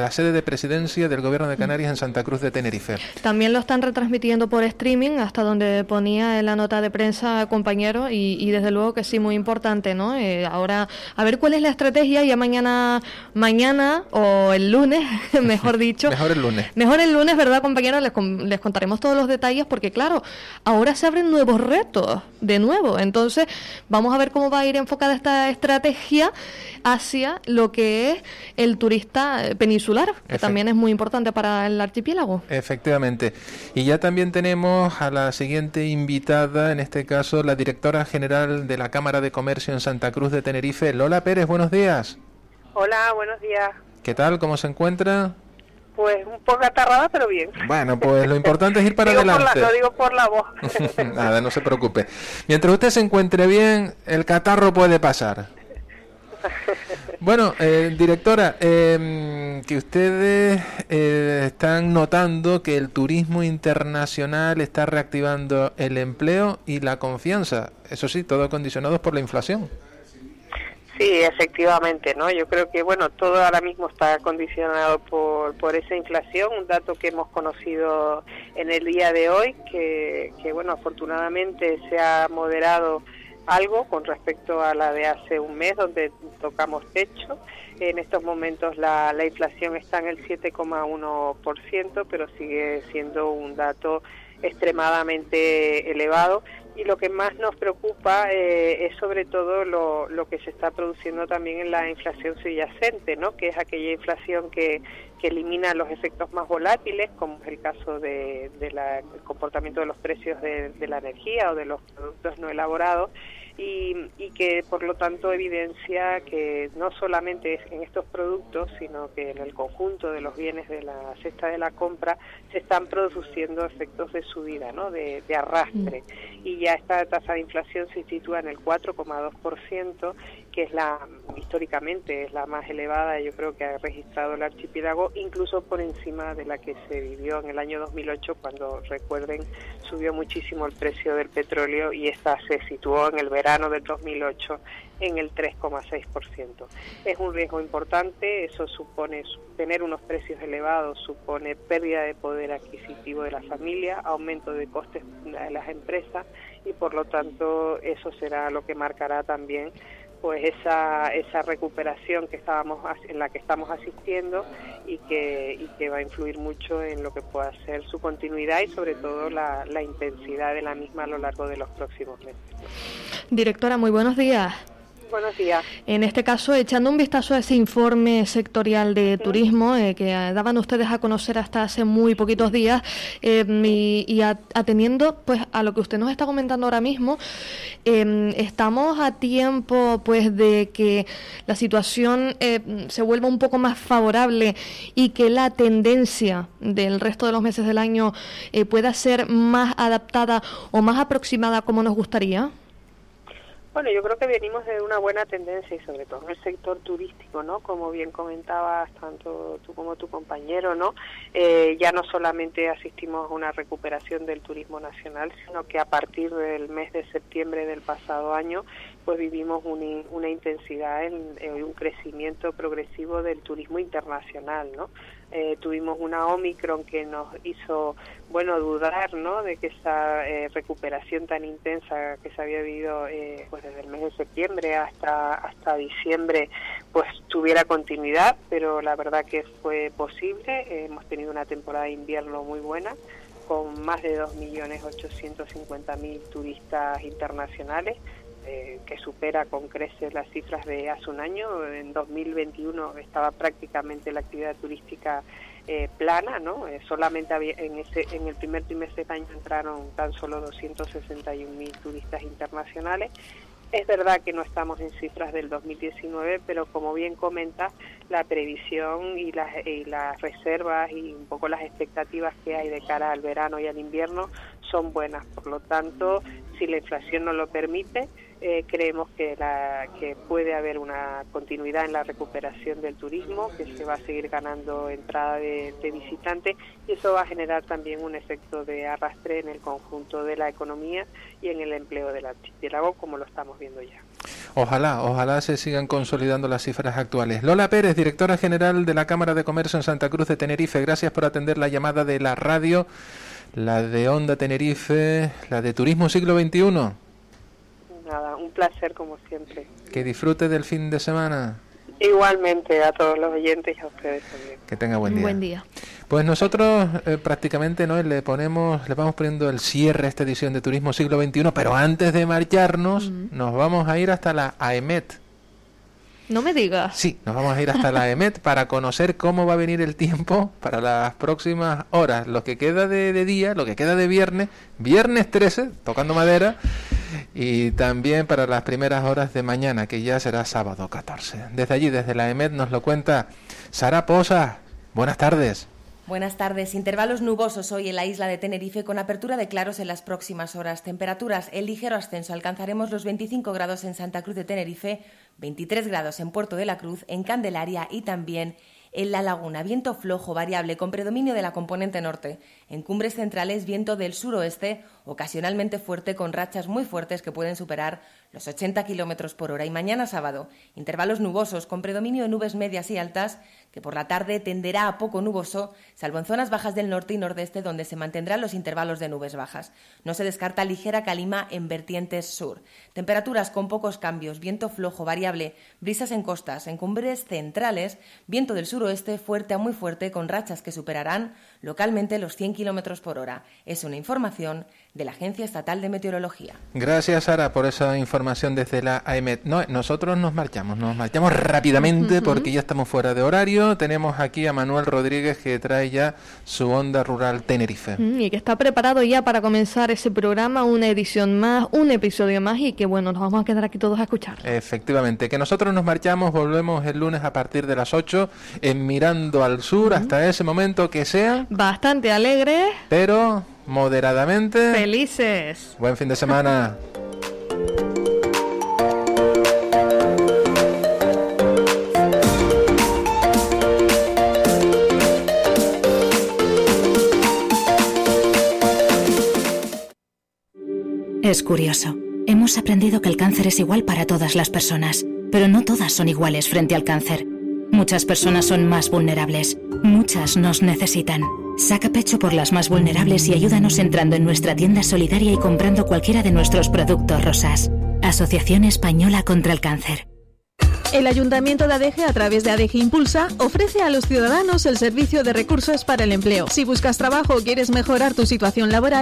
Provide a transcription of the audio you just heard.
La sede de presidencia del gobierno de Canarias en Santa Cruz de Tenerife. También lo están retransmitiendo por streaming, hasta donde ponía en la nota de prensa compañero, y, desde luego que sí, muy importante, ¿no? Eh, ahora, a ver cuál es la estrategia, ya mañana, mañana o el lunes, mejor dicho. mejor el lunes. Mejor el lunes, ¿verdad, compañero? Les, les contaremos todos los detalles, porque claro, ahora se abren nuevos retos, de nuevo. Entonces, vamos a ver cómo va a ir enfocada esta estrategia hacia lo que es el turista peninsular, que también es muy importante para el archipiélago. Efectivamente. Y ya también tenemos a la siguiente invitada, en este caso la directora general de la Cámara de Comercio en Santa Cruz de Tenerife, Lola Pérez. Buenos días. Hola, buenos días. ¿Qué tal? ¿Cómo se encuentra? Pues un poco atarrada, pero bien. Bueno, pues lo importante es ir para adelante. lo digo por la voz. Nada, no se preocupe. Mientras usted se encuentre bien, el catarro puede pasar. Bueno, eh, directora, em, que ustedes eh, están notando que el turismo internacional está reactivando el empleo y la confianza. Eso sí, todo condicionado por la inflación. Sí, efectivamente, ¿no? Yo creo que, bueno, todo ahora mismo está condicionado por, por esa inflación, un dato que hemos conocido en el día de hoy, que, que bueno, afortunadamente se ha moderado algo con respecto a la de hace un mes, donde tocamos techo. En estos momentos la, la inflación está en el 7,1%, pero sigue siendo un dato extremadamente elevado y lo que más nos preocupa eh, es sobre todo lo, lo, que se está produciendo también en la inflación subyacente, ¿no? que es aquella inflación que, que elimina los efectos más volátiles, como es el caso de, de del comportamiento de los precios de, de la energía o de los productos no elaborados y, que por lo tanto evidencia que no solamente es en estos productos, sino que en el conjunto de los bienes de la cesta de la compra se están produciendo efectos de subida, ¿no? de, de arrastre. Mm. Y ya esta tasa de inflación se sitúa en el 4,2%, que es la históricamente es la más elevada, yo creo que ha registrado el archipiélago, incluso por encima de la que se vivió en el año 2008, cuando recuerden subió muchísimo el precio del petróleo y esta se situó en el verano del 2008 en el 3,6%. Es un riesgo importante, eso supone tener unos precios elevados, supone pérdida de poder adquisitivo de la familia, aumento de costes de las empresas y por lo tanto eso será lo que marcará también pues esa, esa recuperación que estábamos en la que estamos asistiendo y que, y que va a influir mucho en lo que pueda ser su continuidad y sobre todo la, la intensidad de la misma a lo largo de los próximos meses. Directora, muy buenos días. Buenos días. En este caso, echando un vistazo a ese informe sectorial de turismo eh, que daban ustedes a conocer hasta hace muy poquitos días em, y, atendiendo pues a lo que usted nos está comentando ahora mismo, em, estamos a tiempo pues de que la situación em, se vuelva un poco más favorable y que la tendencia del resto de los meses del año eh, pueda ser más adaptada o más aproximada como nos gustaría. Bueno, yo creo que venimos de una buena tendencia y sobre todo en el sector turístico, ¿no? Como bien comentabas tanto tú como tu compañero, ¿no? Eh, ya no solamente asistimos a una recuperación del turismo nacional, sino que a partir del mes de septiembre del pasado año pues vivimos una intensidad en, un crecimiento progresivo del turismo internacional, ¿no? Eh, tuvimos una Omicron que nos hizo, bueno, dudar, ¿no? De que esa eh, recuperación tan intensa que se había vivido, eh, pues desde el mes de septiembre hasta hasta diciembre, pues tuviera continuidad, pero la verdad que fue posible. hemos tenido una temporada de invierno muy buena con más de 2.850.000 turistas internacionales eh, que supera con creces las cifras de hace un año. En 2021 estaba prácticamente la actividad turística eh, plana, ¿no? Eh, solamente había, en, ese, en el primer trimestre de año entraron tan solo 261.000 turistas internacionales. Es verdad que no estamos en cifras del 2019, pero como bien comenta, la previsión y las, y las reservas y un poco las expectativas que hay de cara al verano y al invierno son buenas. Por lo tanto, si la inflación no lo permite, eh, creemos que, la, que puede haber una continuidad en la recuperación del turismo, que se va a seguir ganando entrada de, visitantes y eso va a generar también un efecto de arrastre en el conjunto de la economía y en el empleo del archipiélago, como lo estamos viendo ya. Ojalá, ojalá se sigan consolidando las cifras actuales. Lola Pérez, directora general de la Cámara de Comercio en Santa Cruz de Tenerife, gracias por atender la llamada de la radio, la de Onda Tenerife, la de Turismo Siglo XXI un placer como siempre. Que disfrute del fin de semana. Igualmente a todos los oyentes y a ustedes también. Que tenga buen día. Buen día. Pues nosotros eh, prácticamente no le ponemos, le vamos poniendo el cierre a esta edición de Turismo Siglo XXI, pero antes de marcharnos nos vamos a ir hasta la AEMET. No me digas. Sí, nos vamos a ir hasta la EMET para conocer cómo va a venir el tiempo para las próximas horas. Lo que queda de, de día, lo que queda de viernes, viernes 13, tocando madera, y también para las primeras horas de mañana, que ya será sábado 14. Desde allí, desde la EMET, nos lo cuenta Sara Posa. Buenas tardes. Buenas tardes. Intervalos nubosos hoy en la isla de Tenerife con apertura de claros en las próximas horas. Temperaturas en ligero ascenso. Alcanzaremos los 25 grados en Santa Cruz de Tenerife, 23 grados en Puerto de la Cruz, en Candelaria y también en la laguna, viento flojo variable con predominio de la componente norte. En cumbres centrales, viento del suroeste, ocasionalmente fuerte con rachas muy fuertes que pueden superar los 80 kilómetros por hora. Y mañana sábado, intervalos nubosos con predominio de nubes medias y altas, que por la tarde tenderá a poco nuboso, salvo en zonas bajas del norte y nordeste donde se mantendrán los intervalos de nubes bajas. No se descarta ligera calima en vertientes sur. Temperaturas con pocos cambios, viento flojo variable, brisas en costas, en cumbres centrales, viento del suroeste fuerte a muy fuerte con rachas que superarán localmente los 100 kilómetros por hora. Es una información de la Agencia Estatal de Meteorología. Gracias, Sara, por esa información desde la AEMET. No, nosotros nos marchamos, nos marchamos rápidamente porque ya estamos fuera de horario. Tenemos aquí a Manuel Rodríguez que trae ya su onda rural Tenerife. Y que está preparado ya para comenzar ese programa, una edición más, un episodio más y que bueno, nos vamos a quedar aquí todos a escuchar. Efectivamente, que nosotros nos marchamos, volvemos el lunes a partir de las 8 en Mirando al Sur, hasta ese momento que sea. Bastante alegre. Pero moderadamente. Felices. Buen fin de semana. Es curioso. Hemos aprendido que el cáncer es igual para todas las personas, pero no todas son iguales frente al cáncer. Muchas personas son más vulnerables. Muchas nos necesitan. Saca pecho por las más vulnerables y ayúdanos entrando en nuestra tienda solidaria y comprando cualquiera de nuestros productos rosas. Asociación Española contra el Cáncer. El Ayuntamiento de Adeje, a través de Adeje Impulsa, ofrece a los ciudadanos el servicio de recursos para el empleo. Si buscas trabajo o quieres mejorar tu situación laboral,